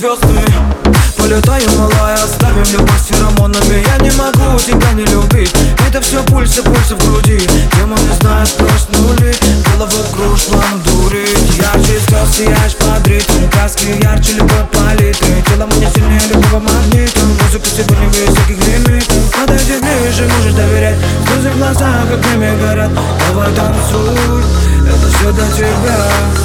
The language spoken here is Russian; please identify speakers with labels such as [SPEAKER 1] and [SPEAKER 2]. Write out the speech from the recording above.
[SPEAKER 1] звездами полетаю малая, оставим любовь феромонами. Я не могу тебя не любить. Это все пульсы, пульсы в груди. Демоны знают проснули Голову кружла дурить Ярче слез сияешь под ритм. Краски ярче любовь палитры. Тело мне сильнее любого магнита. Музыка сегодня без всяких лимитов. Подойди ближе, можешь доверять. Слезы в глазах, как время горят. Давай танцуй, это все для тебя.